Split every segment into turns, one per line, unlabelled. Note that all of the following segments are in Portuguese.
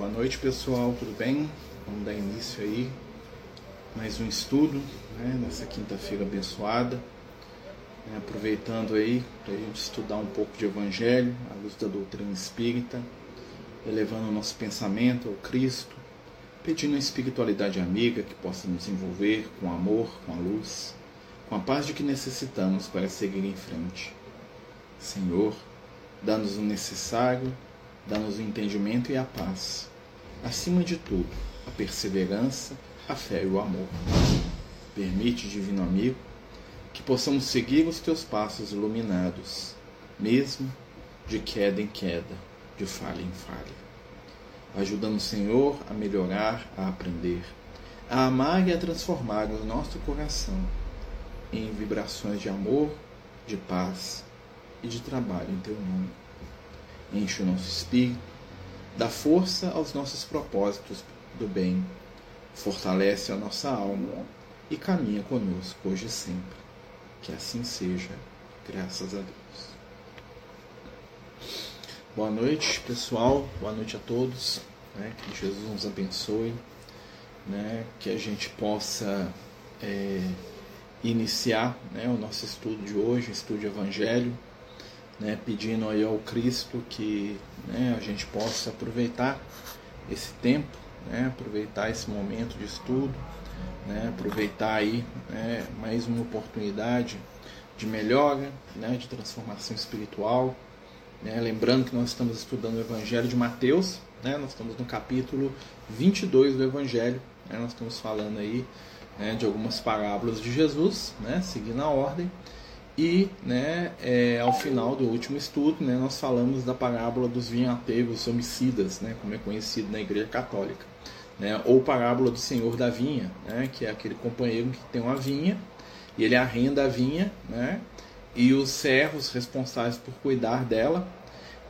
Boa noite, pessoal, tudo bem? Vamos dar início aí mais um estudo né, nessa quinta-feira abençoada, né, aproveitando aí para a gente estudar um pouco de Evangelho à luz da doutrina espírita, elevando o nosso pensamento ao Cristo, pedindo a espiritualidade amiga que possa nos envolver com amor, com a luz, com a paz de que necessitamos para seguir em frente. Senhor, dá-nos o necessário dá-nos o entendimento e a paz. Acima de tudo, a perseverança, a fé e o amor. Permite, Divino Amigo, que possamos seguir os teus passos iluminados, mesmo de queda em queda, de falha em falha. Ajuda-nos, Senhor, a melhorar, a aprender, a amar e a transformar o nosso coração em vibrações de amor, de paz e de trabalho em teu nome enche o nosso espírito, dá força aos nossos propósitos do bem, fortalece a nossa alma e caminha conosco hoje e sempre. Que assim seja, graças a Deus. Boa noite, pessoal, boa noite a todos. Né? Que Jesus nos abençoe, né? que a gente possa é, iniciar né, o nosso estudo de hoje, estudo de Evangelho né, pedindo aí ao Cristo que né, a gente possa aproveitar esse tempo, né, aproveitar esse momento de estudo, né, aproveitar aí né, mais uma oportunidade de melhora, né, de transformação espiritual. Né, lembrando que nós estamos estudando o Evangelho de Mateus, né, nós estamos no capítulo 22 do Evangelho, né, nós estamos falando aí né, de algumas parábolas de Jesus, né, seguindo a ordem. E né, é, ao final do último estudo, né, nós falamos da parábola dos vinhateiros homicidas, né, como é conhecido na Igreja Católica. Né, ou parábola do Senhor da Vinha, né, que é aquele companheiro que tem uma vinha e ele arrenda a vinha, né, e os servos responsáveis por cuidar dela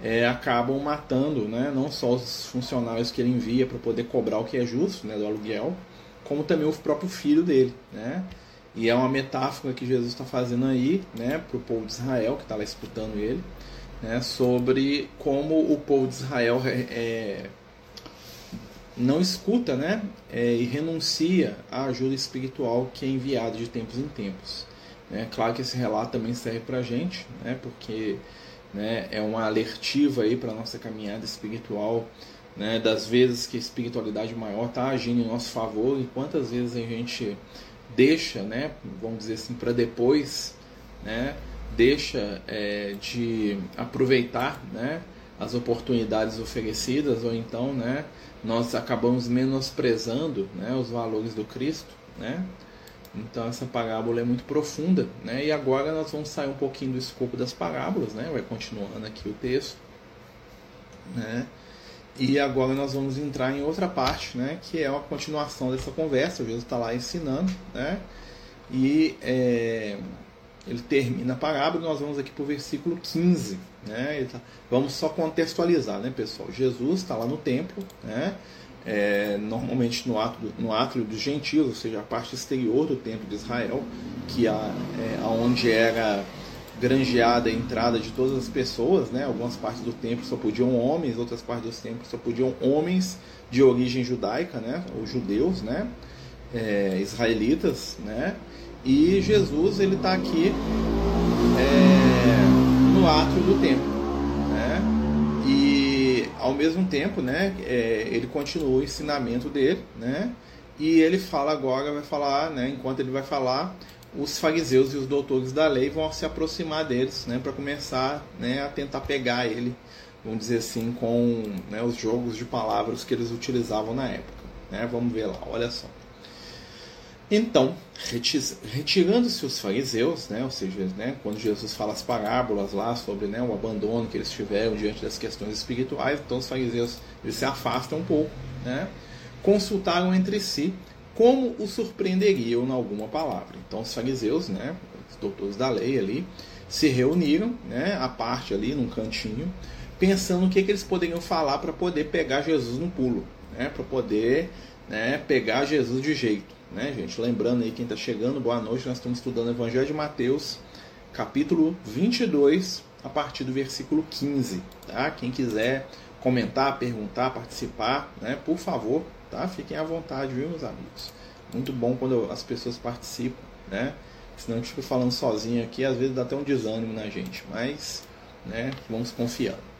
é, acabam matando né, não só os funcionários que ele envia para poder cobrar o que é justo né, do aluguel, como também o próprio filho dele. Né? E é uma metáfora que Jesus está fazendo aí né, para o povo de Israel, que está lá escutando ele, né, sobre como o povo de Israel é, é não escuta né, é, e renuncia à ajuda espiritual que é enviada de tempos em tempos. É claro que esse relato também serve para a gente, né, porque né, é uma alertiva para a nossa caminhada espiritual, né, das vezes que a espiritualidade maior está agindo em nosso favor e quantas vezes a gente deixa, né, vamos dizer assim, para depois, né, deixa é, de aproveitar, né, as oportunidades oferecidas ou então, né, nós acabamos menosprezando, né, os valores do Cristo, né? Então essa parábola é muito profunda, né? E agora nós vamos sair um pouquinho do escopo das parábolas, né? Vai continuando aqui o texto, né? E agora nós vamos entrar em outra parte, né, que é uma continuação dessa conversa. O Jesus está lá ensinando, né, e é, ele termina a parábola. Nós vamos aqui para o versículo 15. Né, tá, vamos só contextualizar, né, pessoal? Jesus está lá no templo, né, é, normalmente no, no átrio dos gentios, ou seja, a parte exterior do templo de Israel, que é, é onde era granjeada a entrada de todas as pessoas, né? Algumas partes do templo só podiam homens, outras partes do templo só podiam homens de origem judaica, né? Ou judeus, né? É, israelitas, né? E Jesus ele está aqui é, no átrio do templo, né? E ao mesmo tempo, né? É, ele continua o ensinamento dele, né? E ele fala agora, vai falar, né? Enquanto ele vai falar, os fariseus e os doutores da lei vão se aproximar deles, né, para começar, né, a tentar pegar ele, vamos dizer assim, com né, os jogos de palavras que eles utilizavam na época. Né? Vamos ver lá, olha só. Então, retirando-se os fariseus, né, ou seja, né, quando Jesus fala as parábolas lá sobre né, o abandono que eles tiveram diante das questões espirituais, então os fariseus eles se afastam um pouco, né, consultaram entre si como o surpreenderiam em alguma palavra. Então os fariseus, né, os doutores da lei ali, se reuniram, né, à parte ali num cantinho, pensando o que, que eles poderiam falar para poder pegar Jesus no pulo, né, para poder né, pegar Jesus de jeito. Né, gente? Lembrando aí quem está chegando, boa noite, nós estamos estudando o Evangelho de Mateus, capítulo 22, a partir do versículo 15. Tá? Quem quiser comentar, perguntar, participar, né? Por favor, tá? Fiquem à vontade, viu, meus amigos? Muito bom quando as pessoas participam, né? Senão gente fica falando sozinho aqui, às vezes dá até um desânimo na gente, mas, né? Vamos confiando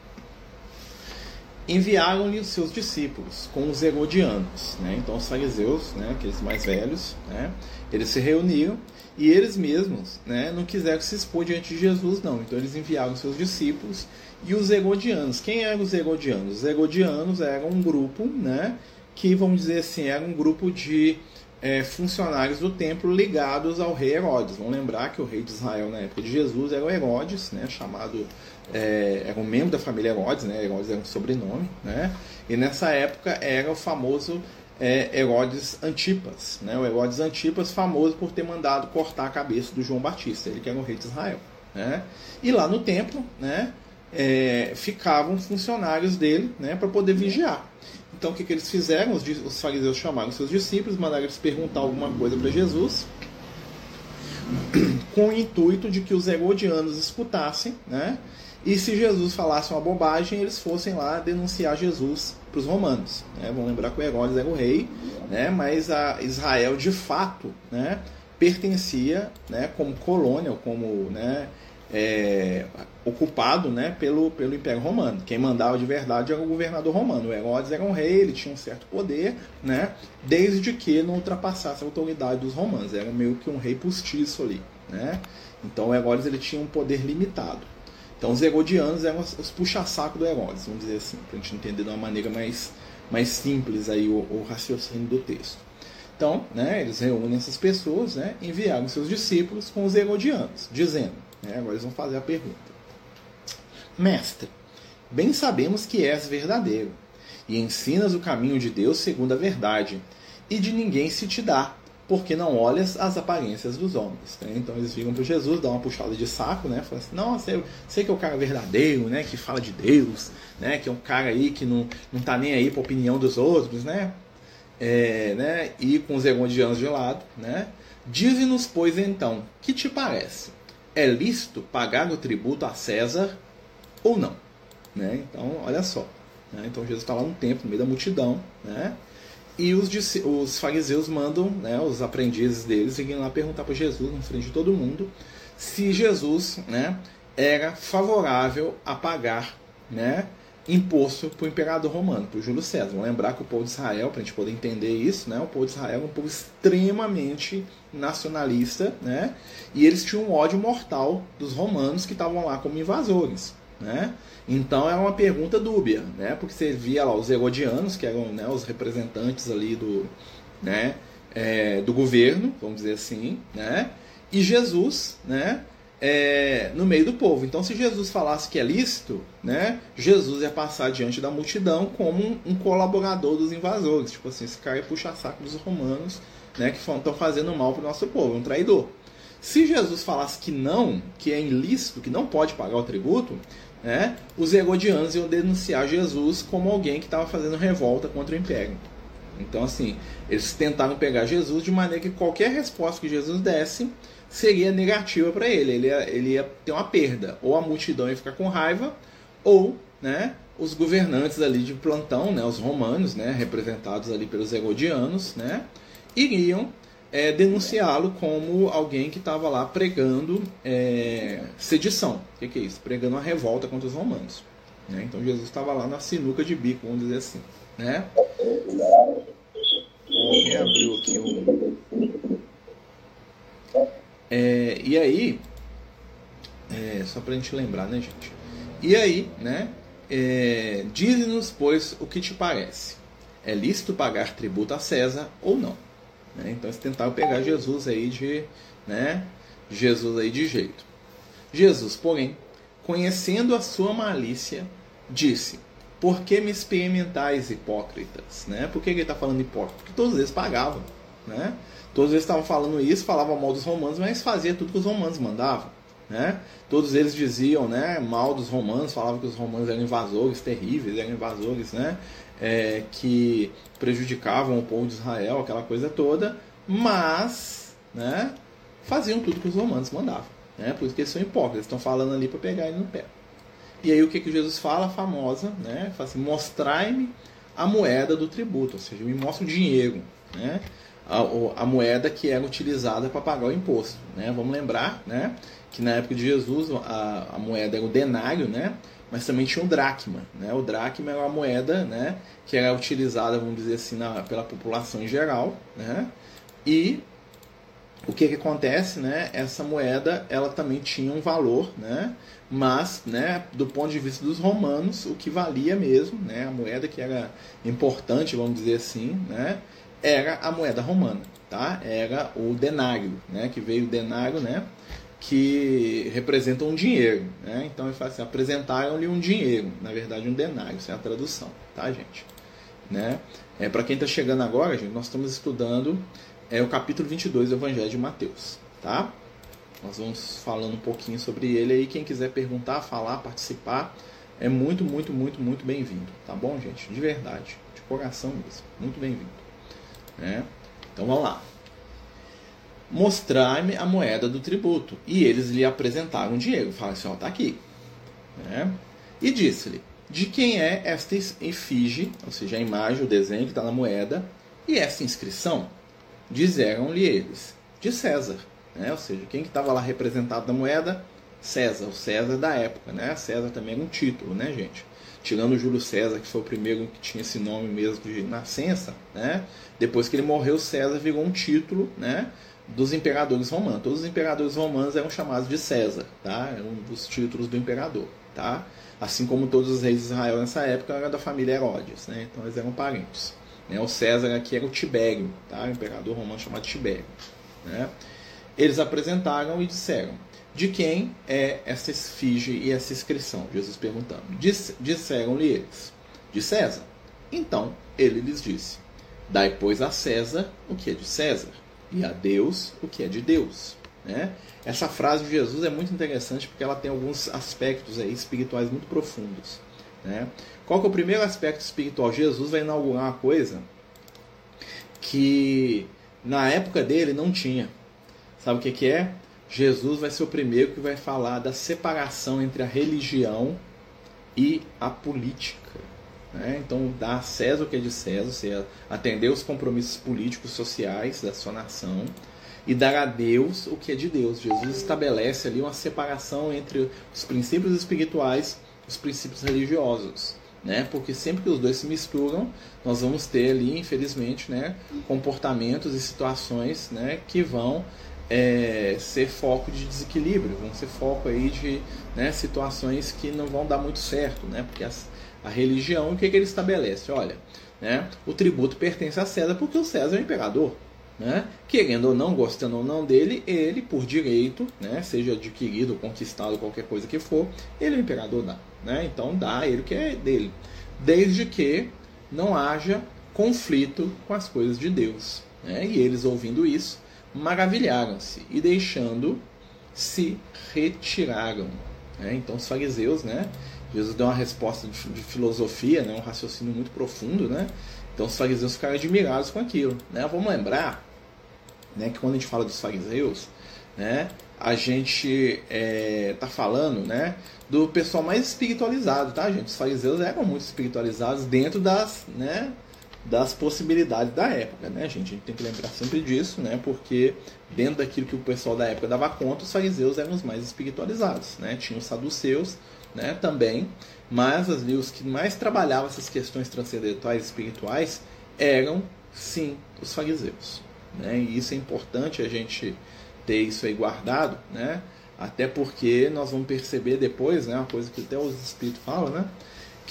enviaram-lhe os seus discípulos com os herodianos. Né? Então, os fariseus, né, aqueles mais velhos, né, eles se reuniram e eles mesmos né, não quiseram se expor diante de Jesus, não. Então, eles enviaram os seus discípulos e os herodianos. Quem eram os herodianos? Os herodianos eram um grupo né, que, vamos dizer assim, era um grupo de é, funcionários do templo ligados ao rei Herodes. Vamos lembrar que o rei de Israel na época de Jesus era o Herodes, né, chamado é, era um membro da família Herodes, né? Herodes era um sobrenome, né? E nessa época era o famoso é, Herodes Antipas, né? O Herodes Antipas famoso por ter mandado cortar a cabeça do João Batista, ele que era o rei de Israel, né? E lá no templo, né? É, ficavam funcionários dele, né? Para poder vigiar. Então o que, que eles fizeram? Os, os fariseus chamaram seus discípulos, mandaram eles perguntar alguma coisa para Jesus com o intuito de que os herodianos escutassem, né? E se Jesus falasse uma bobagem, eles fossem lá denunciar Jesus para os romanos. Né? Vamos lembrar que o Herodes era o rei, né? mas a Israel de fato né? pertencia né? como colônia, como né? É, ocupado né? pelo, pelo Império Romano. Quem mandava de verdade era o governador romano. O Herodes era um rei, ele tinha um certo poder, né? desde que não ultrapassasse a autoridade dos romanos. Era meio que um rei postiço ali. Né? Então o Herodes ele tinha um poder limitado. Então os Herodianos eram os, puxa-saco do Herodes, vamos dizer assim, para a gente entender de uma maneira mais, mais simples aí o, o raciocínio do texto. Então, né, eles reúnem essas pessoas, né, enviaram seus discípulos com os Herodianos, dizendo, né, agora eles vão fazer a pergunta: Mestre, bem sabemos que és verdadeiro e ensinas o caminho de Deus segundo a verdade, e de ninguém se te dá, porque não olhas as aparências dos homens. Né? Então eles viram para Jesus, dão uma puxada de saco, né? Falam assim, nossa, eu sei que é o cara verdadeiro, né? Que fala de Deus, né? Que é um cara aí que não, não tá nem aí para a opinião dos outros, né? É, né? E com os herodianos de lado, né? Dize-nos, pois, então, que te parece? É lícito pagar o tributo a César ou não? Né? Então, olha só. Né? Então Jesus está lá um tempo, no meio da multidão, né? E os, os fariseus mandam né, os aprendizes deles irem lá perguntar para Jesus, na frente de todo mundo, se Jesus né, era favorável a pagar né, imposto para o imperador romano, para Júlio César. Vamos lembrar que o povo de Israel, para a gente poder entender isso, né, o povo de Israel é um povo extremamente nacionalista, né, e eles tinham um ódio mortal dos romanos que estavam lá como invasores. Né? Então é uma pergunta dúbia, né? Porque você via lá os herodianos, que eram né, os representantes ali do, né, é, do governo, vamos dizer assim, né? E Jesus, né? É, no meio do povo. Então, se Jesus falasse que é lícito, né, Jesus ia passar diante da multidão como um, um colaborador dos invasores. Tipo assim, esse cara ia puxar saco dos romanos, né, que estão fazendo mal para o nosso povo, um traidor. Se Jesus falasse que não, que é ilícito, que não pode pagar o tributo, né, os herodianos iam denunciar Jesus como alguém que estava fazendo revolta contra o império. Então, assim, eles tentaram pegar Jesus de maneira que qualquer resposta que Jesus desse seria negativa para ele. Ele ia, ele ia ter uma perda. Ou a multidão ia ficar com raiva, ou né, os governantes ali de plantão, né, os romanos, né, representados ali pelos herodianos, né, iriam é, denunciá-lo como alguém que estava lá pregando é, sedição. O que, que, é isso? Pregando uma revolta contra os romanos. Né? Então Jesus estava lá na sinuca de bico, vamos dizer assim. Né? Alguém abriu aqui um. É, e aí, é, só para a gente lembrar, né, gente? E aí, né? É, Dize-nos, pois, o que te parece. É lícito pagar tributo a César ou não? Né? Então eles tentaram pegar Jesus aí de, né? Jesus aí de jeito. Jesus, porém, conhecendo a sua malícia, disse: Por que me experimentais, hipócritas? Né? Por que ele está falando hipócrita? Porque todos eles pagavam. Né? Todos eles estavam falando isso, falavam mal dos romanos, mas fazia tudo que os romanos mandavam. Né? Todos eles diziam né, mal dos romanos, falavam que os romanos eram invasores terríveis, eram invasores né, é, que prejudicavam o povo de Israel, aquela coisa toda, mas né, faziam tudo que os romanos mandavam. Né? Por isso que eles são hipócritas, estão falando ali para pegar ele no pé. E aí o que, que Jesus fala? Famosa, né? Fala assim, mostrai-me a moeda do tributo, ou seja, me mostra o dinheiro, né? A, a moeda que era utilizada para pagar o imposto, né? Vamos lembrar, né? Que na época de Jesus a, a moeda era o denário, né? Mas também tinha o dracma, né? O dracma era uma moeda, né? Que era utilizada, vamos dizer assim, na, pela população em geral, né? E o que, que acontece, né? Essa moeda, ela também tinha um valor, né? mas né, do ponto de vista dos romanos, o que valia mesmo, né, a moeda que era importante, vamos dizer assim, né, era a moeda romana, tá? era o denário, né, que veio o denário, né, que representa um dinheiro. Né? Então ele fala assim, apresentaram-lhe um dinheiro, na verdade um denário, essa é a tradução, tá gente? Né? É, Para quem está chegando agora, gente, nós estamos estudando é, o capítulo 22 do Evangelho de Mateus, tá? Nós vamos falando um pouquinho sobre ele aí. Quem quiser perguntar, falar, participar, é muito, muito, muito, muito bem-vindo. Tá bom, gente? De verdade, de coração mesmo. Muito bem-vindo. Né? Então vamos lá. Mostrar-me a moeda do tributo. E eles lhe apresentaram dinheiro. Fala assim: ó, tá aqui. Né? E disse-lhe: De quem é esta efígie, ou seja, a imagem, o desenho que está na moeda, e esta inscrição? Disseram-lhe eles: De César. Né? Ou seja, quem que estava lá representado na moeda? César, o César da época. Né? César também era um título, né, gente? Tirando Júlio César, que foi o primeiro que tinha esse nome mesmo de nascença, né? Depois que ele morreu, César virou um título, né? Dos imperadores romanos. Todos os imperadores romanos eram chamados de César, tá? Era um dos títulos do imperador, tá? Assim como todos os reis de Israel nessa época eram da família Herodes, né? Então eles eram parentes. Né? O César aqui era o Tibério, tá? O imperador romano chamado Tibério, né? Eles apresentaram e disseram: De quem é essa esfinge e essa inscrição? Jesus perguntando. Disseram-lhe eles: De César. Então ele lhes disse: Dai, pois, a César o que é de César, e a Deus o que é de Deus. Né? Essa frase de Jesus é muito interessante porque ela tem alguns aspectos aí espirituais muito profundos. Né? Qual que é o primeiro aspecto espiritual? Jesus vai inaugurar uma coisa que na época dele não tinha. Sabe o que, que é? Jesus vai ser o primeiro que vai falar da separação entre a religião e a política. Né? Então, dar a César o que é de César, seja, atender os compromissos políticos sociais da sua nação e dar a Deus o que é de Deus. Jesus estabelece ali uma separação entre os princípios espirituais e os princípios religiosos. Né? Porque sempre que os dois se misturam, nós vamos ter ali, infelizmente, né, comportamentos e situações né, que vão é, ser foco de desequilíbrio, vão ser foco aí de né, situações que não vão dar muito certo, né? Porque as, a religião, o que, que ele estabelece? Olha, né, o tributo pertence a César porque o César é o imperador. Né? Querendo ou não, gostando ou não dele, ele, por direito, né, seja adquirido, conquistado, qualquer coisa que for, ele é o imperador dá. Né? Então dá ele o que é dele. Desde que não haja conflito com as coisas de Deus. Né? E eles ouvindo isso, maravilharam-se e deixando se retiraram. Né? Então os fariseus, né? Jesus deu uma resposta de, de, filosofia, né? um raciocínio muito profundo, né? Então os fariseus ficaram admirados com aquilo. Né? Vamos lembrar né, que quando a gente fala dos fariseus, né, a gente está é, tá falando né, do pessoal mais espiritualizado, tá, gente? Os fariseus eram muito espiritualizados dentro das, né, das possibilidades da época, né, gente? A gente tem que lembrar sempre disso, né? Porque dentro daquilo que o pessoal da época dava conta, os fariseus eram os mais espiritualizados, né? Tinha os saduceus, né? Também, mas ali os que mais trabalhavam essas questões transcendentais espirituais eram, sim, os fariseus, né? E isso é importante a gente ter isso aí guardado, né? Até porque nós vamos perceber depois, né? Uma coisa que até os espíritos falam, né?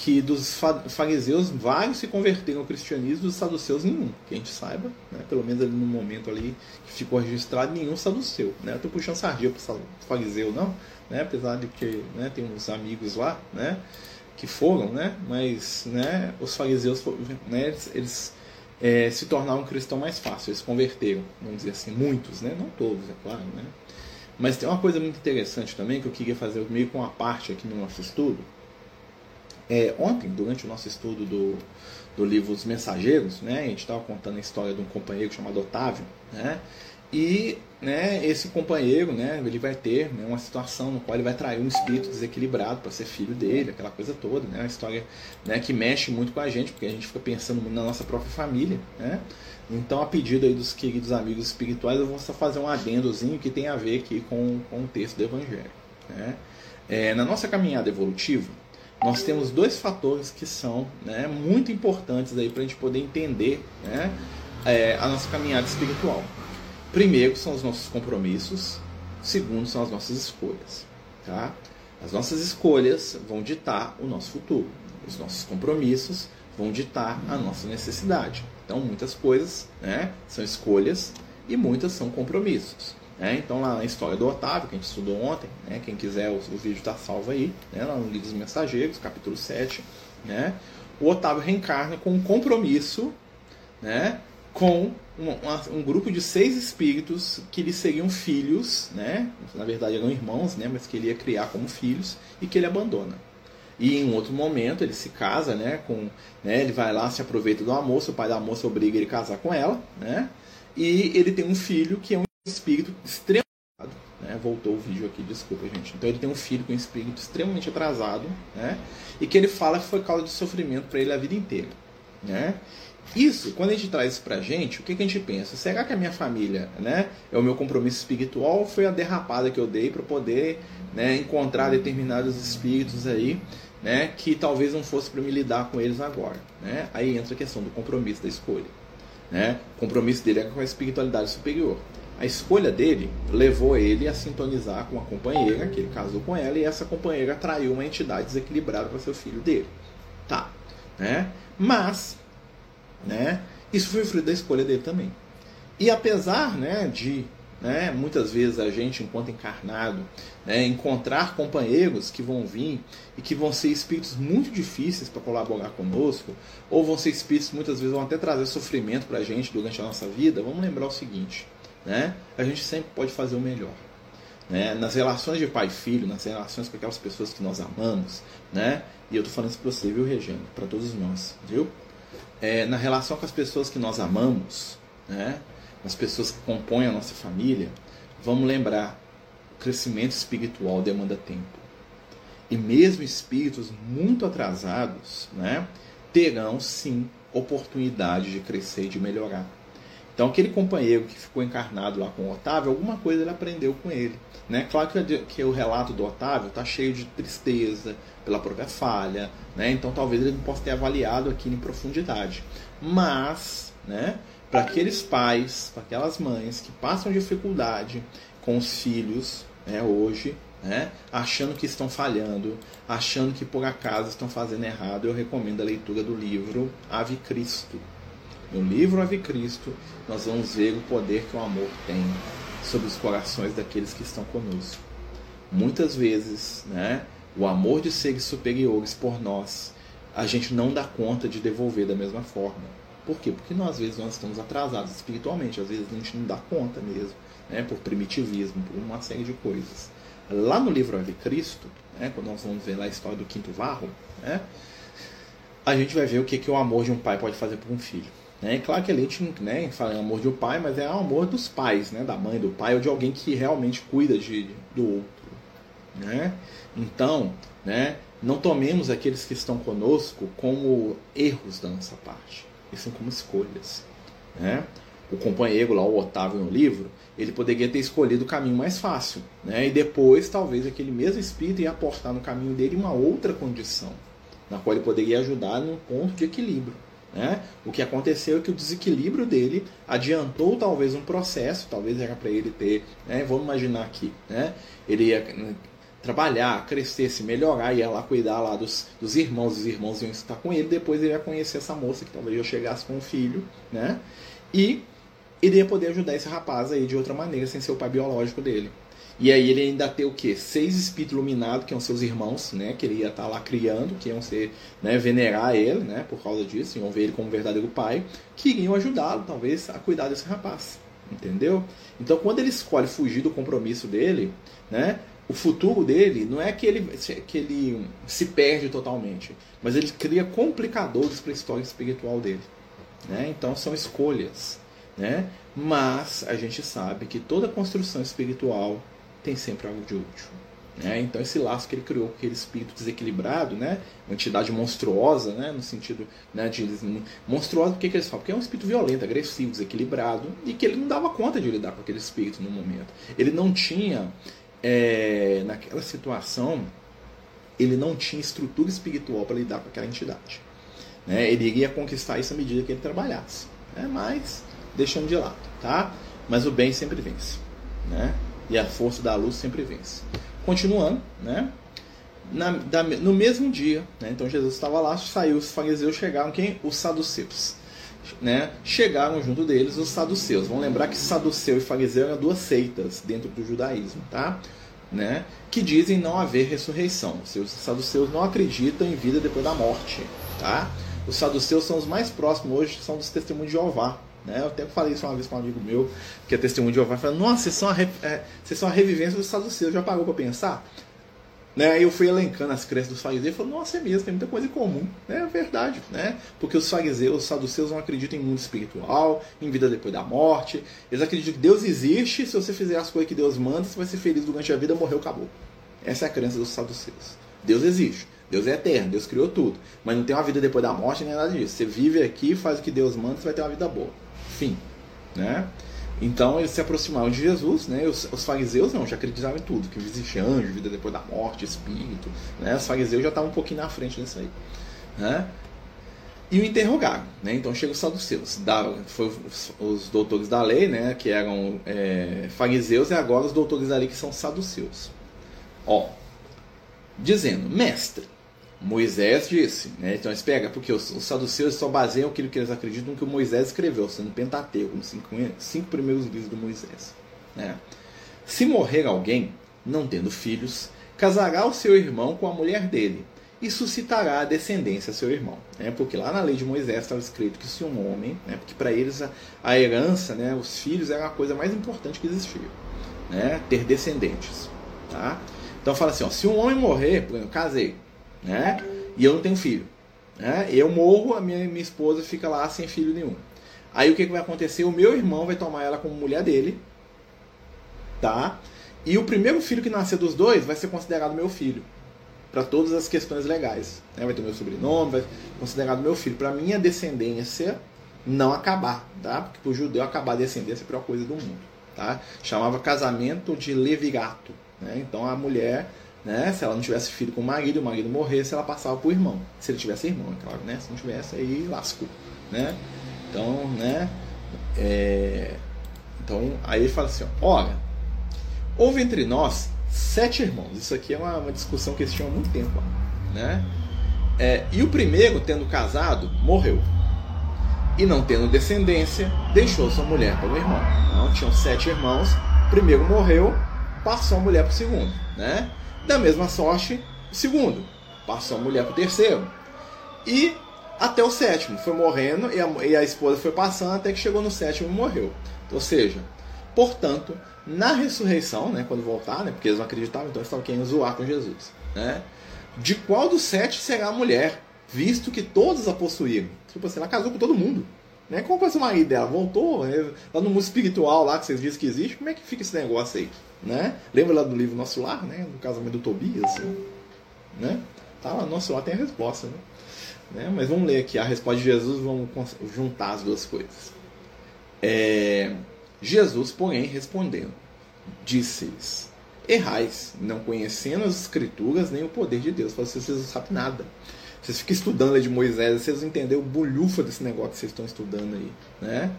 Que dos fariseus vários se converteram ao cristianismo, dos saduceus nenhum, que a gente saiba, né? pelo menos ali no momento ali que ficou registrado, nenhum saduceu. Né? Estou puxando sardinha para fariseu, não, né? apesar de que né, tem uns amigos lá né, que foram, né? mas né, os fariseus né, eles, é, se tornaram cristãos mais fácil, eles converteram, vamos dizer assim, muitos, né? não todos, é claro. Né? Mas tem uma coisa muito interessante também que eu queria fazer meio com uma parte aqui no nosso estudo, é, ontem, durante o nosso estudo do, do livro Os Mensageiros, né, a gente estava contando a história de um companheiro chamado Otávio, né, e né, esse companheiro, né, ele vai ter né, uma situação no qual ele vai trair um espírito desequilibrado para ser filho dele, aquela coisa toda, né, uma história né, que mexe muito com a gente, porque a gente fica pensando na nossa própria família, né. Então, a pedido aí dos queridos amigos espirituais, eu vou só fazer um adendozinho que tem a ver aqui com, com o texto do Evangelho. Né? É, na nossa caminhada evolutiva, nós temos dois fatores que são né, muito importantes para a gente poder entender né, é, a nossa caminhada espiritual. Primeiro são os nossos compromissos, segundo são as nossas escolhas. Tá? As nossas escolhas vão ditar o nosso futuro. Os nossos compromissos vão ditar a nossa necessidade. Então, muitas coisas né, são escolhas e muitas são compromissos. Né? Então, lá na história do Otávio, que a gente estudou ontem, né, quem quiser, o, o vídeo está salvo aí, né, lá no Livro dos Mensageiros, capítulo 7. Né, o Otávio reencarna com um compromisso né, com um, um, grupo de seis espíritos que lhe seriam filhos, né? na verdade eram irmãos, né? mas que ele ia criar como filhos e que ele abandona. E em outro momento ele se casa, né? Com, né? Ele vai lá, se aproveita do moça, o pai da moça obriga ele a casar com ela, né? E ele tem um filho que é um espírito extremamente né? Voltou o vídeo aqui, desculpa, gente. Então ele tem um filho com um espírito extremamente atrasado, né? E que ele fala que foi causa de sofrimento para ele a vida inteira, né? Isso, quando a gente traz isso pra gente, o que, que a gente pensa? Será que a minha família, né, é o meu compromisso espiritual ou foi a derrapada que eu dei para poder, né, encontrar determinados espíritos aí, né, que talvez não fosse para me lidar com eles agora, né? Aí entra a questão do compromisso da escolha, né? O compromisso dele é com a espiritualidade superior. A escolha dele levou ele a sintonizar com uma companheira, que ele casou com ela, e essa companheira atraiu uma entidade desequilibrada para seu filho dele. Tá, né? Mas né? Isso foi fruto da escolha dele também. E apesar né, de né, muitas vezes a gente, enquanto encarnado, né, encontrar companheiros que vão vir e que vão ser espíritos muito difíceis para colaborar conosco, ou vão ser espíritos que muitas vezes vão até trazer sofrimento para a gente durante a nossa vida, vamos lembrar o seguinte: né, a gente sempre pode fazer o melhor. Né? Nas relações de pai e filho, nas relações com aquelas pessoas que nós amamos, né? e eu estou falando isso para você, viu, Regiane? Para todos nós, viu? é, na relação com as pessoas que nós amamos, né, as pessoas que compõem a nossa família, vamos lembrar: o crescimento espiritual demanda tempo. E mesmo espíritos muito atrasados né, terão sim oportunidade de crescer e de melhorar. Então, aquele companheiro que ficou encarnado lá com o Otávio, alguma coisa ele aprendeu com ele. Né? Claro que, que o relato do Otávio está cheio de tristeza pela própria falha, né? então talvez ele não possa ter avaliado aqui em profundidade. Mas, né, para aqueles pais, para aquelas mães que passam dificuldade com os filhos né, hoje, né, achando que estão falhando, achando que por acaso estão fazendo errado, eu recomendo a leitura do livro Ave Cristo. No livro Ave Cristo, nós vamos ver o poder que o amor tem sobre os corações daqueles que estão conosco. Muitas vezes, né, o amor de seres superiores por nós, a gente não dá conta de devolver da mesma forma. Por quê? Porque nós, às vezes nós estamos atrasados espiritualmente, às vezes a gente não dá conta mesmo, né, por primitivismo, por uma série de coisas. Lá no livro Ave Cristo, né, quando nós vamos ver lá a história do quinto varro, né, a gente vai ver o que, que o amor de um pai pode fazer por um filho. Né? Claro que a gente né, fala em amor de um pai, mas é o amor dos pais, né? da mãe, do pai, ou de alguém que realmente cuida de, do outro. Né? Então, né, não tomemos aqueles que estão conosco como erros da nossa parte, e são como escolhas. Né? O companheiro lá, o Otávio no livro, ele poderia ter escolhido o caminho mais fácil, né? e depois talvez aquele mesmo espírito ia aportar no caminho dele uma outra condição, na qual ele poderia ajudar num ponto de equilíbrio. Né? O que aconteceu é que o desequilíbrio dele adiantou talvez um processo, talvez era para ele ter, né? vamos imaginar aqui, né? ele ia né, trabalhar, crescer, se melhorar, ia lá cuidar lá dos, dos irmãos, os irmãos iam estar com ele, depois ele ia conhecer essa moça que talvez já chegasse com um filho, né? e ele ia poder ajudar esse rapaz aí de outra maneira, sem ser o pai biológico dele. E aí ele ainda tem o quê? Seis espíritos iluminados, que são seus irmãos, né? Que ele ia estar tá lá criando, que iam ser, né, venerar ele, né? Por causa disso, iam ver ele como verdadeiro pai, que iriam ajudá-lo, talvez, a cuidar desse rapaz. Entendeu? Então quando ele escolhe fugir do compromisso dele, né? O futuro dele não é que ele, que ele se perde totalmente, mas ele cria complicadores para a história espiritual dele. Né? Então são escolhas. né? Mas a gente sabe que toda construção espiritual tem sempre algo de útil. Né? Então esse laço que ele criou com aquele espírito desequilibrado, né? uma entidade monstruosa, né? no sentido né, de monstruosa, porque que eles falam? Porque é um espírito violento, agressivo, desequilibrado, e que ele não dava conta de lidar com aquele espírito no momento. Ele não tinha, é, naquela situação, ele não tinha estrutura espiritual para lidar com aquela entidade. Né? Ele iria conquistar isso à medida que ele trabalhasse. Né? Mas deixando de lado, tá? Mas o bem sempre vence, né? E a força da luz sempre vence. Continuando, né? Na, da, no mesmo dia, né? então Jesus estava lá, saiu os fariseus, chegaram quem? Os saduceus. Né? Chegaram junto deles os saduceus. Vamos lembrar que saduceu e fariseu eram duas seitas dentro do judaísmo, tá? Né? Que dizem não haver ressurreição. Os saduceus não acreditam em vida depois da morte, tá? Os saduceus são os mais próximos hoje, são dos testemunhos de Jeová, né? Eu até falei isso uma vez com um amigo meu, que é testemunho de Jeová, falando, nossa, vocês são, a, é, vocês são a revivência dos saduceus, já pagou para pensar? Né? Aí eu fui elencando as crenças dos fariseus e falei, nossa, é mesmo, tem muita coisa em comum. Né? É verdade, né? Porque os fariseus, os saduceus não acreditam em mundo espiritual, em vida depois da morte. Eles acreditam que Deus existe, se você fizer as coisas que Deus manda, você vai ser feliz durante a vida, morreu, acabou. Essa é a crença dos saduceus. Deus existe. Deus é eterno, Deus criou tudo. Mas não tem uma vida depois da morte nem nada disso. Você vive aqui, faz o que Deus manda, você vai ter uma vida boa. Fim. Né? Então eles se aproximaram de Jesus, né? Os, os, fariseus não, já acreditavam em tudo, que existe anjo, vida depois da morte, espírito, né? Os fariseus já estavam um pouquinho na frente disso aí, né? E o interrogaram, né? Então chega os saduceus, da, foi os, os, doutores da lei, né? Que eram é, fariseus e agora os doutores da lei que são saduceus. Ó, dizendo, mestre, Moisés disse, né? então eles pegam, porque os, os saduceus só baseiam aquilo que eles acreditam que o Moisés escreveu, sendo Pentateuco, nos cinco, cinco primeiros livros do Moisés. Né? Se morrer alguém, não tendo filhos, casará o seu irmão com a mulher dele e suscitará a descendência a seu irmão. Né? Porque lá na lei de Moisés estava escrito que se um homem, né? porque para eles a, a, herança, né? os filhos era a coisa mais importante que existia, né? ter descendentes. Tá? Então fala assim, ó, se um homem morrer, por exemplo, casei, né? E eu não tenho filho. Né? Eu morro, a minha, minha esposa fica lá sem filho nenhum. Aí o que, que vai acontecer? O meu irmão vai tomar ela como mulher dele, tá? E o primeiro filho que nascer dos dois vai ser considerado meu filho, para todas as questões legais. Né? Vai ter meu sobrenome, vai ser considerado meu filho. Para minha descendência não acabar, tá? Porque para o judeu acabar a descendência é a pior coisa do mundo, tá? Chamava casamento de levigato, né? Então a mulher né? Se ela não tivesse filho com o marido, o marido morresse, ela passava para o irmão. Se ele tivesse irmão, é claro, né? Se não tivesse, aí lascou, né? Então, né? É... Então, aí ele fala assim, ó, olha, houve entre nós sete irmãos. Isso aqui é uma, uma discussão que eles tinham há muito tempo, né? É, e o primeiro, tendo casado, morreu. E não tendo descendência, deixou sua mulher para o irmão. Então, tinham sete irmãos, o primeiro morreu, passou a mulher para o segundo, né? Da mesma sorte, o segundo. Passou a mulher para o terceiro. E até o sétimo. Foi morrendo e a, e a esposa foi passando até que chegou no sétimo e morreu. Ou seja, portanto, na ressurreição, né, quando voltar, né, porque eles não acreditavam, então eles estavam querendo zoar com Jesus. Né, de qual dos sete será a mulher, visto que todos a possuíram? Tipo assim, ela casou com todo mundo. Né? Como foi o marido dela? Voltou né, lá no mundo espiritual lá que vocês dizem que existe. Como é que fica esse negócio aí? Né? Lembra lá do livro Nosso Lar, né? No casamento do Tobias, assim, né? Tá lá, Nosso Lar tem a resposta, né? né? Mas vamos ler aqui a resposta de Jesus, vamos juntar as duas coisas. É... Jesus, porém, respondendo, disse-lhes: Errais, não conhecendo as Escrituras nem o poder de Deus. Vocês não sabem nada. Vocês ficam estudando a lei de Moisés, vocês entenderam o bolhufa desse negócio que vocês estão estudando aí, né?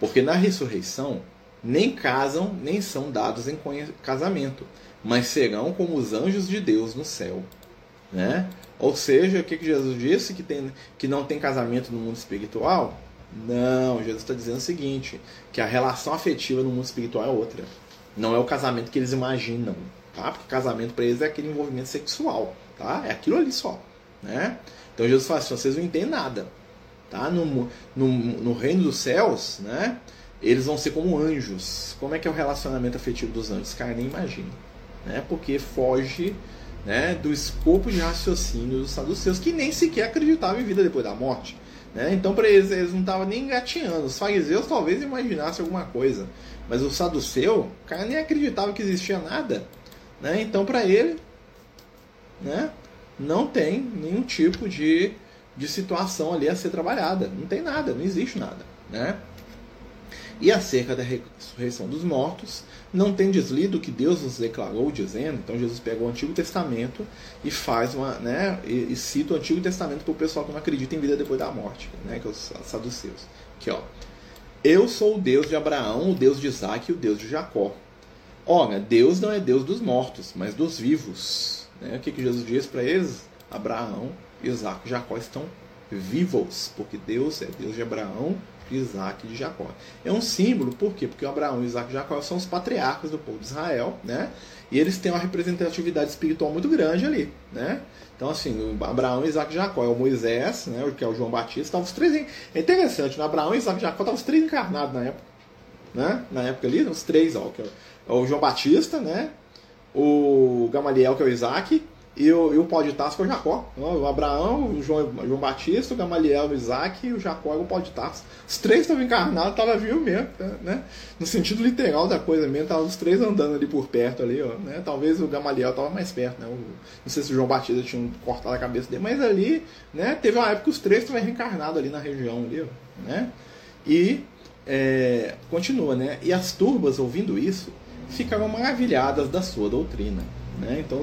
Porque na ressurreição, nem casam, nem são dados em casamento, mas serão como os anjos de Deus no céu. Né? Ou seja, o que, que Jesus disse? Que, tem, que não tem casamento no mundo espiritual? Não, Jesus está dizendo o seguinte: que a relação afetiva no mundo espiritual é outra. Não é o casamento que eles imaginam. Tá? Porque casamento para eles é aquele envolvimento sexual. Tá? É aquilo ali só. Né? Então Jesus fala assim: vocês não entendem nada. Tá? No, no, no reino dos céus, né? eles vão ser como anjos. Como é que é o relacionamento afetivo dos anjos? Cara, nem imagina. Né? Porque foge né, do escopo de raciocínio dos saduceus, que nem sequer acreditavam em vida depois da morte. Né? Então, para eles, eles não estavam nem engateando. Os fariseus talvez imaginassem alguma coisa, mas o saduceu, o cara nem acreditava que existia nada. Né? Então, para ele, né, não tem nenhum tipo de, de situação ali a ser trabalhada. Não tem nada, não existe nada. Né? E acerca da ressurreição dos mortos, não tem deslido o que Deus nos declarou, dizendo. Então Jesus pega o Antigo Testamento e faz uma, né, e, e cita o Antigo Testamento para o pessoal que não acredita em vida depois da morte, né, que é os saduceus. Aqui, ó. Eu sou o Deus de Abraão, o Deus de Isaac e o Deus de Jacó. Ora, Deus não é Deus dos mortos, mas dos vivos. Né? O que, que Jesus diz para eles? Abraão, Isaac e Jacó estão vivos, porque Deus é Deus de Abraão, de Isaac e de Jacó. É um símbolo, por quê? Porque Abraão, Isaac e Jacó são os patriarcas do povo de Israel, né? E eles têm uma representatividade espiritual muito grande ali, né? Então, assim, Abraão, Isaac e Jacó é o Moisés, né? Que é o João Batista, estavam os três. É interessante, né? Abraão, Isaac e Jacó estavam os três encarnados na época, né? Na época ali, os três, ó, que é o João Batista, né? O Gamaliel, que é o Isaac, e o, e o pau de taça foi o Jacó. O Abraão, o João, João Batista, o Gamaliel, o Isaac e o Jacó era o pau de taça. Os três estavam encarnados, estavam vivos mesmo, né? No sentido literal da coisa mesmo, estavam os três andando ali por perto ali, ó, né? Talvez o Gamaliel estava mais perto, né? O, não sei se o João Batista tinha cortado a cabeça dele, mas ali, né? Teve uma época que os três estavam reencarnados ali na região ali, ó, né? E é, continua, né? E as turbas, ouvindo isso, ficaram maravilhadas da sua doutrina. Né? Então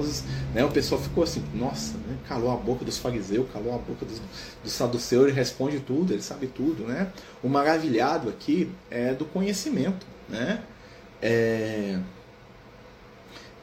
né, o pessoal ficou assim, nossa, né? calou a boca dos fariseus, calou a boca dos, dos saduceus, ele responde tudo, ele sabe tudo. Né? O maravilhado aqui é do conhecimento. Né? É,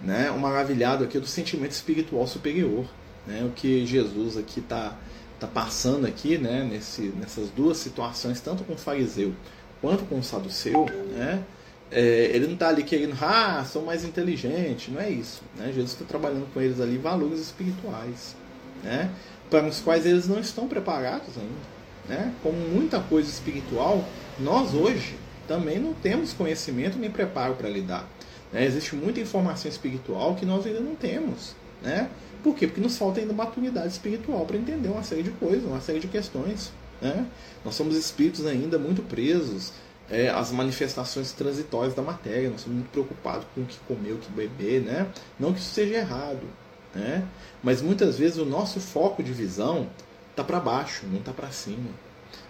né? O maravilhado aqui é do sentimento espiritual superior. Né? O que Jesus aqui está tá passando aqui né? Nesse, nessas duas situações, tanto com o fariseu quanto com o saduceu, né? É, ele não está ali querendo, ah, sou mais inteligente, não é isso. Né? Jesus está trabalhando com eles ali valores espirituais, né? para os quais eles não estão preparados ainda. Né? Como muita coisa espiritual, nós hoje também não temos conhecimento nem preparo para lidar. Né? Existe muita informação espiritual que nós ainda não temos. Né? Por quê? Porque nos falta ainda maturidade espiritual para entender uma série de coisas, uma série de questões. Né? Nós somos espíritos ainda muito presos é, as manifestações transitórias da matéria. Nós somos muito preocupados com o que comer, o que beber, né? Não que isso seja errado, né? Mas muitas vezes o nosso foco de visão está para baixo, não está para cima.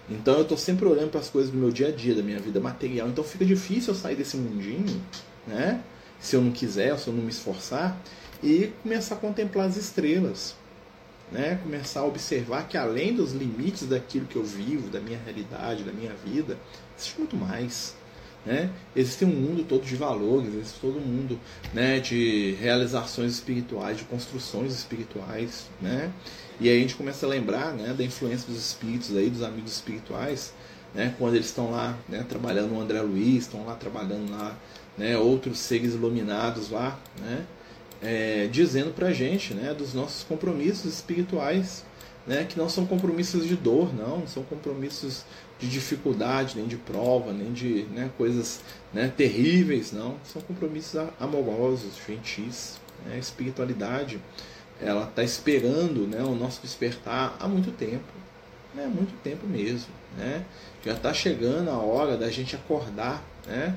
Então eu estou sempre olhando para as coisas do meu dia a dia, da minha vida material. Então fica difícil eu sair desse mundinho, né? Se eu não quiser, se eu não me esforçar, e começar a contemplar as estrelas. Né? Começar a observar que além dos limites daquilo que eu vivo, da minha realidade, da minha vida, existe muito mais. Né? Existe um mundo todo de valores, existe todo um mundo né, de realizações espirituais, de construções espirituais. Né? E aí a gente começa a lembrar né, da influência dos espíritos, aí, dos amigos espirituais, né, quando eles estão lá né, trabalhando o André Luiz, estão lá trabalhando lá né, outros seres iluminados lá, né, é, dizendo para a gente né, dos nossos compromissos espirituais, né, que não são compromissos de dor, não, são compromissos de dificuldade, nem de prova, nem de né, coisas né, terríveis, não. São compromissos amorosos, gentis. Né? A espiritualidade ela está esperando né, o nosso despertar há muito tempo. Né? Muito tempo mesmo. Né? Já está chegando a hora da gente acordar né,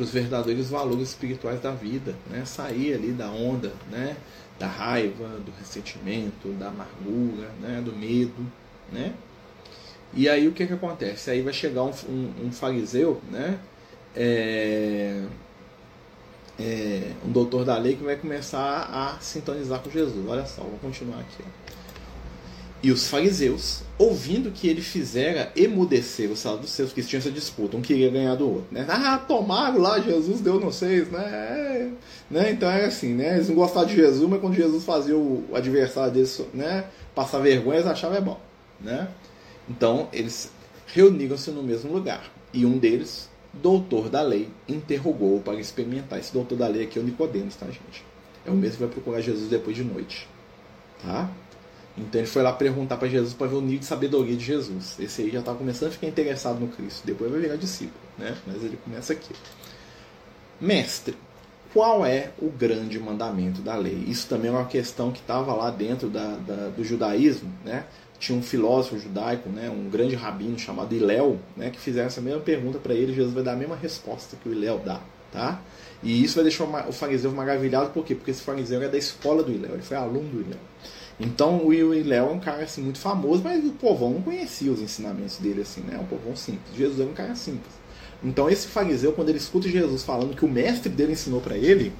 para os verdadeiros valores espirituais da vida. Né? Sair ali da onda né, da raiva, do ressentimento, da amargura, né, do medo. Né? E aí o que, que acontece? Aí vai chegar um, um, um fariseu, né? É, é, um doutor da lei que vai começar a sintonizar com Jesus. Olha só, vou continuar aqui. Ó. E os fariseus, ouvindo que ele fizera emudecer os seus que tinham essa disputa, um queria ganhar do outro. Né? Ah, tomaram lá, Jesus deu não sei, né? É, né? Então era assim, né? Eles não gostavam de Jesus, mas quando Jesus fazia o adversário deles né, passar vergonha, eles achavam é bom. Né? Então, eles reuniram-se no mesmo lugar. E um deles, doutor da lei, interrogou para experimentar. Esse doutor da lei aqui é o Nicodemos, tá, gente? É o mesmo que vai procurar Jesus depois de noite. Tá? Então ele foi lá perguntar para Jesus para ver o nível de sabedoria de Jesus. Esse aí já estava começando a ficar interessado no Cristo. Depois vai virar discípulo, né? Mas ele começa aqui. Mestre, qual é o grande mandamento da lei? Isso também é uma questão que estava lá dentro da, da, do judaísmo, né? Tinha um filósofo judaico, né, um grande rabino chamado Iléu, né, que fizeram essa mesma pergunta para ele, Jesus vai dar a mesma resposta que o Iléu dá, tá? E isso vai deixar o fariseu maravilhado, por quê? Porque esse fariseu é da escola do Iléu, ele foi aluno do Iléu. Então o Iléu é um cara assim, muito famoso, mas o povão não conhecia os ensinamentos dele assim, né? É um povão simples. Jesus era um cara simples. Então esse fariseu, quando ele escuta Jesus falando que o mestre dele ensinou para ele,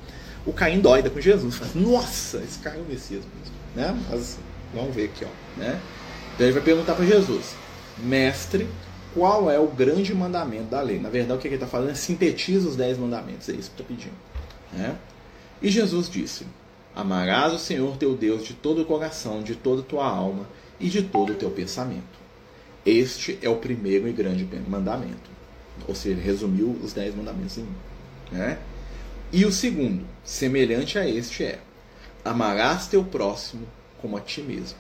o Caim doida com Jesus. Fala, Nossa, esse cara é o Messias mesmo. Né? Mas vamos ver aqui, ó. Né? Então ele vai perguntar para Jesus, mestre, qual é o grande mandamento da lei? Na verdade, o que ele está falando é sintetiza os dez mandamentos. É isso que está pedindo. Né? E Jesus disse: Amarás o Senhor teu Deus de todo o coração, de toda a tua alma e de todo o teu pensamento. Este é o primeiro e grande mandamento. Ou seja, resumiu os dez mandamentos em um. Né? E o segundo, semelhante a este, é: amarás teu próximo como a ti mesmo.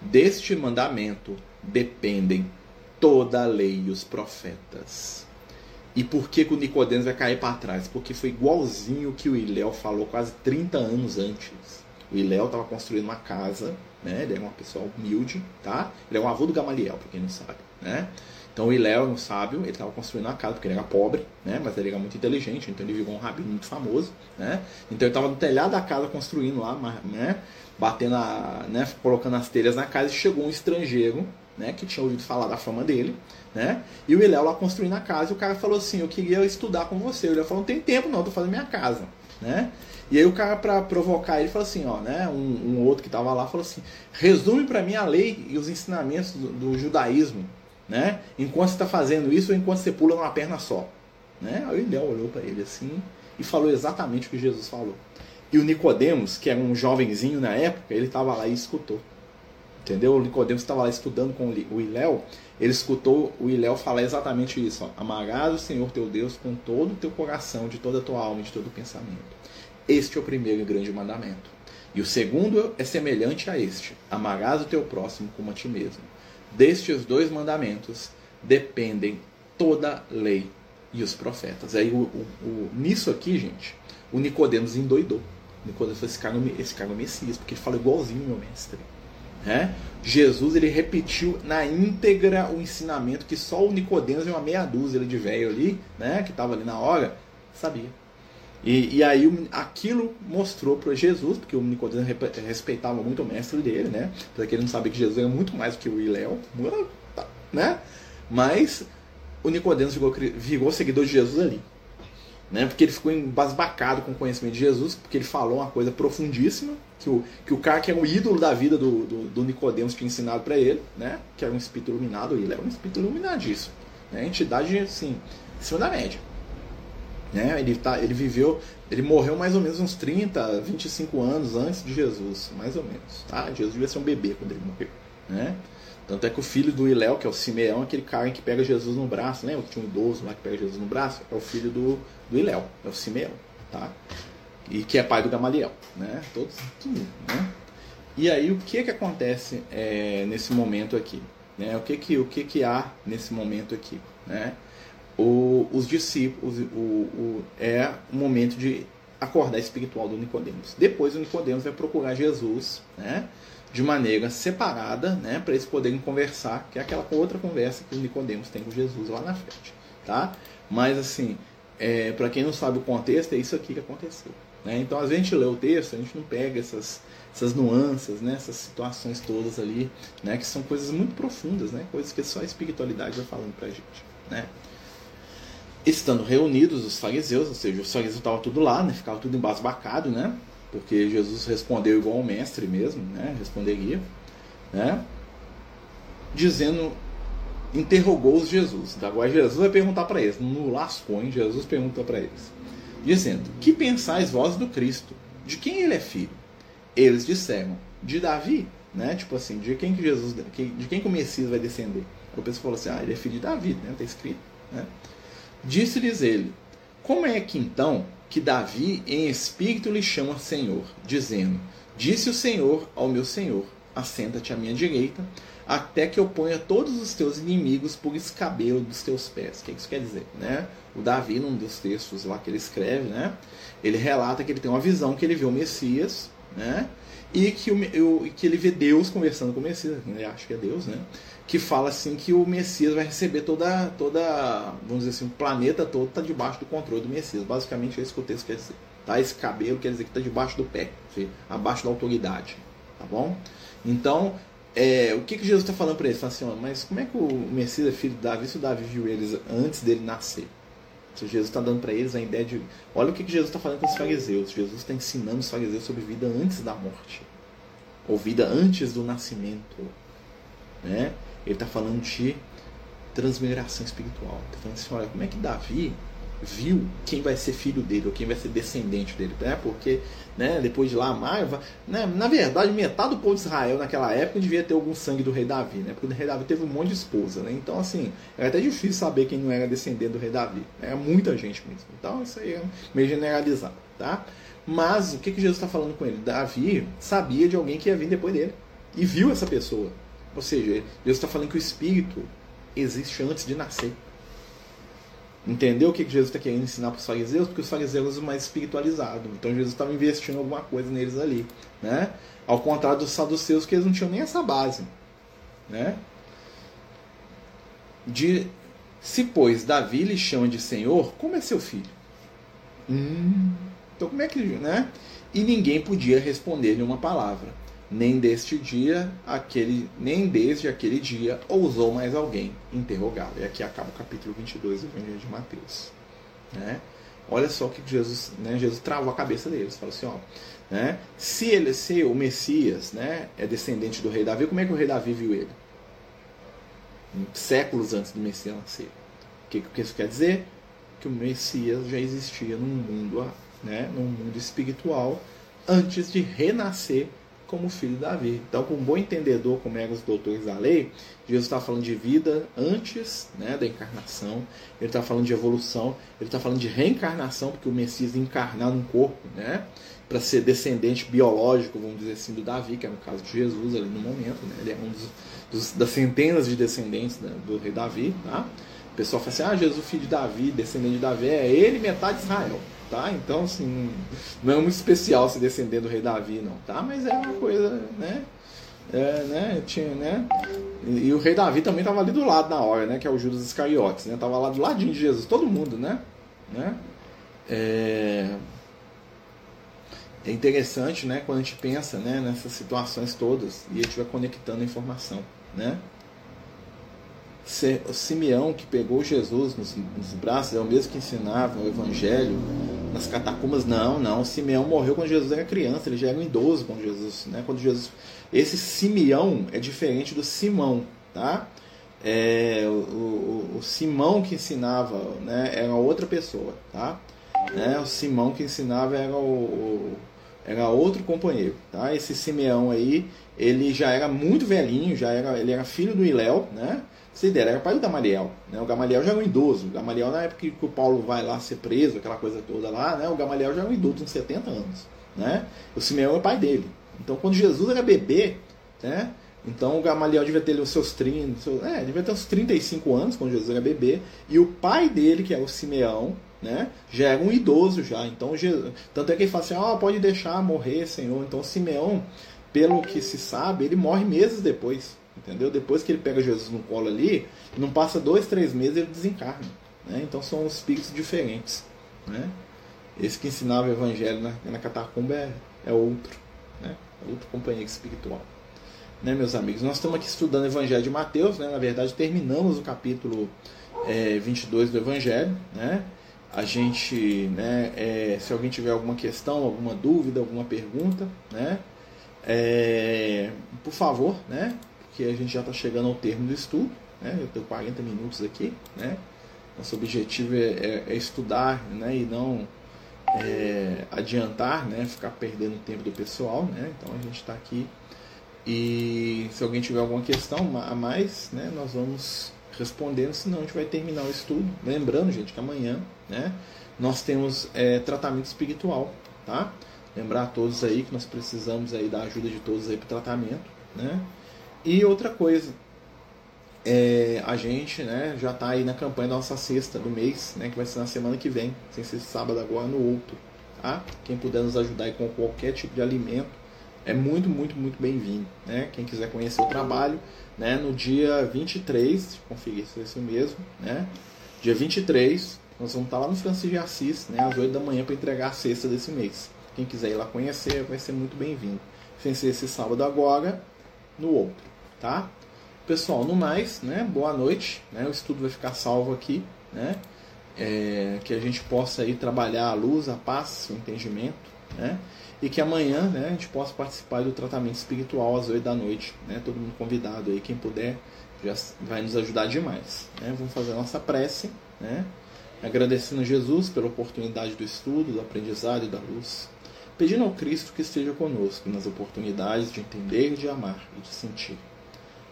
Deste mandamento dependem toda a lei e os profetas. E por que, que o Nicodemos vai cair para trás? Porque foi igualzinho que o Iléu falou quase 30 anos antes. O Iléu estava construindo uma casa, né? ele era uma pessoa humilde, tá? ele é um avô do Gamaliel, para quem não sabe. Né? Então o Iléu era um sábio, ele estava construindo uma casa porque ele era pobre, né? Mas ele era muito inteligente, então ele virou um rabino muito famoso, né? Então ele estava no telhado da casa construindo lá, né? Batendo a, né? colocando as telhas na casa e chegou um estrangeiro, né? Que tinha ouvido falar da fama dele, né? E o Iléu lá construindo a casa e o cara falou assim, eu queria estudar com você. O Iléu falou, não tem tempo não, tô fazendo minha casa, né? E aí o cara, para provocar ele, falou assim, ó, né? Um, um outro que estava lá falou assim, resume para mim a lei e os ensinamentos do, do judaísmo, né? Enquanto você está fazendo isso ou enquanto você pula numa perna só. Né? Aí o Léo olhou para ele assim e falou exatamente o que Jesus falou. E o Nicodemos, que era um jovenzinho na época, ele estava lá e escutou. Entendeu? O Nicodemos estava lá estudando com o Iléu, ele escutou o Iléu falar exatamente isso. Ó, Amarás o Senhor teu Deus com todo o teu coração, de toda a tua alma e de todo o pensamento. Este é o primeiro e grande mandamento. E o segundo é semelhante a este: Amarás o teu próximo como a ti mesmo. Destes dois mandamentos dependem toda a lei e os profetas. Aí o, o, o, nisso aqui, gente, o Nicodemos endoidou. Nicodemos falou, esse cara, é esse cara é o Messias, porque ele fala igualzinho meu mestre. Né? Jesus ele repetiu na íntegra o ensinamento que só o Nicodemos e uma meia dúzia de velho ali, né, que estava ali na hora, sabia. E, e aí aquilo mostrou para Jesus, porque o Nicodemo respeitava muito o mestre dele, né? Porque ele não sabia que Jesus era muito mais do que o Iléu, né? Mas o Nicodemo virou, virou seguidor de Jesus ali. Né? Porque ele ficou embasbacado com o conhecimento de Jesus, porque ele falou uma coisa profundíssima, que o, que o cara que é o ídolo da vida do, do, do Nicodemos tinha ensinado para ele, né? Que era um espírito iluminado, ele era um espírito iluminadíssimo. Né? Entidade, assim, acima da média. Né? Ele, tá, ele viveu, ele morreu mais ou menos uns 30, 25 anos antes de Jesus, mais ou menos. Tá? Jesus devia ser um bebê quando ele morreu. Né? Tanto é que o filho do Iléu, que é o Simeão, aquele cara que pega Jesus no braço, lembra que tinha um idoso lá que pega Jesus no braço? É o filho do, do Iléu, é o Simeão. Tá? E que é pai do Gamaliel. Né? Todos, tudo, né? E aí o que que acontece é, nesse momento aqui? Né? O, que, que, o que, que há nesse momento aqui? Né? o, os discípulos, o, o, é o momento de acordar espiritual do Nicodemos. Depois o Nicodemos vai procurar Jesus, né, de maneira separada, né, para eles poderem conversar, que é aquela outra conversa que o Nicodemos tem com Jesus lá na frente, tá? Mas assim, é, para quem não sabe o contexto, é isso aqui que aconteceu. Né? Então, às vezes a gente lê o texto, a gente não pega essas, essas nuances, né? essas situações todas ali, né? que são coisas muito profundas, né? coisas que só a espiritualidade vai falando para a gente. Né? estando reunidos os fariseus, ou seja, os fariseus estavam tudo lá, né? Ficava tudo embasbacado, né? Porque Jesus respondeu igual ao mestre mesmo, né? Responderia, né? Dizendo, interrogou-os Jesus. Agora Jesus vai perguntar para eles, no hein? Jesus pergunta para eles, dizendo: Que pensais vós do Cristo? De quem ele é filho? Eles disseram: De Davi, né? Tipo assim, de quem que Jesus, de quem que o Messias vai descender? O pessoal falou assim: Ah, ele é filho de Davi, né? Está escrito, né? Disse-lhes ele: Como é que então que Davi em espírito lhe chama Senhor, dizendo: Disse o Senhor ao meu Senhor: assenta-te à minha direita, até que eu ponha todos os teus inimigos por escabelo dos teus pés. O que isso quer dizer? Né? O Davi, num dos textos lá que ele escreve, né? ele relata que ele tem uma visão que ele vê o Messias, né? e que, o, que ele vê Deus conversando com o Messias, ele acha que é Deus, né? Que fala assim que o Messias vai receber toda, toda vamos dizer assim, o planeta todo está debaixo do controle do Messias. Basicamente é isso que o texto quer dizer. Tá? Esse cabelo quer dizer que está debaixo do pé, abaixo da autoridade. Tá bom? Então, é, o que, que Jesus está falando para eles? Fala assim, ó, mas como é que o Messias é filho de Davi se o Davi viu eles antes dele nascer? Se Jesus está dando para eles a ideia de. Olha o que, que Jesus está falando com os fariseus. Jesus está ensinando os fariseus sobre vida antes da morte, ou vida antes do nascimento. Né? Ele está falando de transmigração espiritual. Está falando assim: olha, como é que Davi viu quem vai ser filho dele ou quem vai ser descendente dele, né? Porque, né, depois de lá, Maiva, né, na verdade, metade do povo de Israel naquela época devia ter algum sangue do rei Davi, né? Porque o rei Davi teve um monte de esposa, né? Então, assim, era até difícil saber quem não era descendente do rei Davi. Era muita gente mesmo. Então, isso aí é meio generalizado, tá? Mas o que, que Jesus está falando com ele? Davi sabia de alguém que ia vir depois dele e viu essa pessoa. Ou seja, Jesus está falando que o Espírito existe antes de nascer. Entendeu o que Jesus está querendo ensinar para os fariseus? Porque os fariseus são mais espiritualizados. Então Jesus estava investindo alguma coisa neles ali. Né? Ao contrário dos saduceus, que eles não tinham nem essa base. Né? De, se, pois, Davi lhe chama de Senhor, como é seu filho? Hum, então, como é que. Né? E ninguém podia responder-lhe uma palavra nem deste dia, aquele, nem desde aquele dia ousou mais alguém interrogá-lo. E aqui acaba o capítulo 22 do Evangelho de Mateus. Né? Olha só que Jesus, né, Jesus travou a cabeça deles. Falou assim, ó, né, se ele se o Messias, né, é descendente do rei Davi, como é que o rei Davi viu ele? Séculos antes do Messias nascer. O que, que isso quer dizer? Que o Messias já existia num mundo, né, num mundo espiritual antes de renascer como filho de Davi. Então, com um bom entendedor, como eram os doutores da lei, Jesus está falando de vida antes né, da encarnação, ele está falando de evolução, ele está falando de reencarnação, porque o Messias encarnar num corpo, né, para ser descendente biológico, vamos dizer assim, do Davi, que é no caso de Jesus ali no momento, né, ele é um dos, dos das centenas de descendentes né, do rei Davi. Tá? O pessoal fala assim: ah, Jesus, filho de Davi, descendente de Davi, é ele metade de Israel tá? Então, assim, não é muito especial se descender do rei Davi, não, tá? Mas é uma coisa, né? É, né? Tinha, né? E, e, o rei Davi também estava ali do lado na hora, né? Que é o Judas Iscariotes, né? Tava lá do ladinho de Jesus, todo mundo, né? né? É... é interessante, né? Quando a gente pensa, né? Nessas situações todas e a gente vai conectando a informação, né? Simeão que pegou Jesus nos, nos, braços é o mesmo que ensinava o Evangelho nas catacumbas. Não, não. Simeão morreu quando Jesus era criança, ele já era um idoso quando Jesus, né? Quando Jesus, esse Simeão é diferente do Simão, tá? É, o, o, o, Simão que ensinava, né? Era outra pessoa, tá? Né? O Simão que ensinava era o, era outro companheiro, tá? Esse Simeão aí, ele já era muito velhinho, já era, ele era filho do Iléu, né? Você ideia, era pai do Gamaliel. Né? O Gamaliel já era um idoso. O Gamaliel, na época que o Paulo vai lá ser preso, aquela coisa toda lá, né? o Gamaliel já era um idoso, uns 70 anos. Né? O Simeão é o pai dele. Então, quando Jesus era bebê, né? então o Gamaliel devia ter os seus 30, seus, é, devia ter uns 35 anos quando Jesus era bebê, e o pai dele, que é o Simeão, né, já era um idoso já. Então, Jesus, tanto é que ele fala assim: oh, pode deixar morrer, Senhor. Então, Simeão, pelo que se sabe, ele morre meses depois. Entendeu? Depois que ele pega Jesus no colo ali, não passa dois, três meses ele desencarna. Né? Então são espíritos diferentes. Né? Esse que ensinava o evangelho na, na catacumba é, é outro. Né? É outro companheiro espiritual. Né, meus amigos? Nós estamos aqui estudando o evangelho de Mateus. Né? Na verdade, terminamos o capítulo é, 22 do evangelho. Né? A gente, né, é, se alguém tiver alguma questão, alguma dúvida, alguma pergunta, né, é, por favor, né, que a gente já está chegando ao termo do estudo, né? eu tenho 40 minutos aqui. Né? Nosso objetivo é, é, é estudar né? e não é, adiantar, né? ficar perdendo o tempo do pessoal. Né? Então a gente está aqui e se alguém tiver alguma questão a mais, né? nós vamos respondendo, senão a gente vai terminar o estudo. Lembrando, gente, que amanhã né? nós temos é, tratamento espiritual. Tá? Lembrar a todos aí que nós precisamos aí da ajuda de todos aí para o tratamento né? E outra coisa, é, a gente né, já está aí na campanha da nossa sexta do mês, né, que vai ser na semana que vem, sem ser sábado agora, no outro. Tá? Quem puder nos ajudar aí com qualquer tipo de alimento é muito, muito, muito bem-vindo. Né? Quem quiser conhecer o trabalho, né, no dia 23, conferir se é isso mesmo, né? dia 23, nós vamos estar lá no Francisco de Assis, né, às 8 da manhã, para entregar a sexta desse mês. Quem quiser ir lá conhecer, vai ser muito bem-vindo. Sem ser esse sábado agora, no outro, tá? Pessoal, no mais, né, boa noite. Né, o estudo vai ficar salvo aqui, né? É, que a gente possa aí trabalhar a luz, a paz, o entendimento, né? E que amanhã né, a gente possa participar do tratamento espiritual às 8 da noite. Né? Todo mundo convidado aí, quem puder, já vai nos ajudar demais. Né? Vamos fazer a nossa prece, né? agradecendo a Jesus pela oportunidade do estudo, do aprendizado e da luz. Pedindo ao Cristo que esteja conosco nas oportunidades de entender, de amar e de sentir.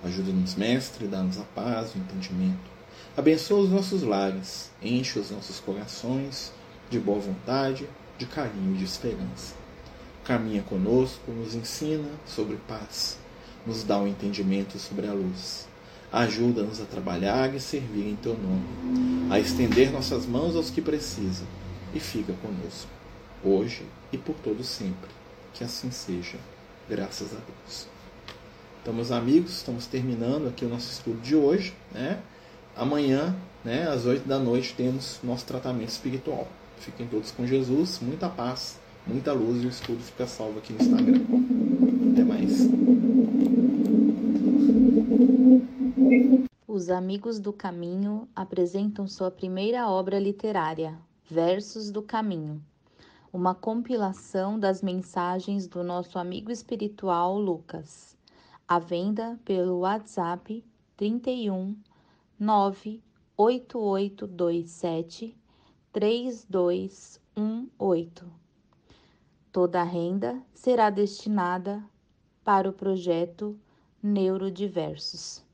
Ajuda-nos, Mestre, dá-nos a paz, o entendimento Abençoa os nossos lares, enche os nossos corações de boa vontade, de carinho e de esperança. Caminha conosco, nos ensina sobre paz, nos dá o um entendimento sobre a luz. Ajuda-nos a trabalhar e servir em teu nome, a estender nossas mãos aos que precisam e fica conosco, hoje e por todo sempre. Que assim seja, graças a Deus. Então, meus amigos, estamos terminando aqui o nosso estudo de hoje, né? Amanhã, né, às 8 da noite, temos nosso tratamento espiritual. Fiquem todos com Jesus, muita paz, muita luz e o estudo fica salvo aqui no Instagram. Até mais.
Os Amigos do Caminho apresentam sua primeira obra literária, Versos do Caminho, uma compilação das mensagens do nosso amigo espiritual Lucas, à venda pelo WhatsApp 31 98827 3218. Toda a renda será destinada para o projeto Neurodiversos.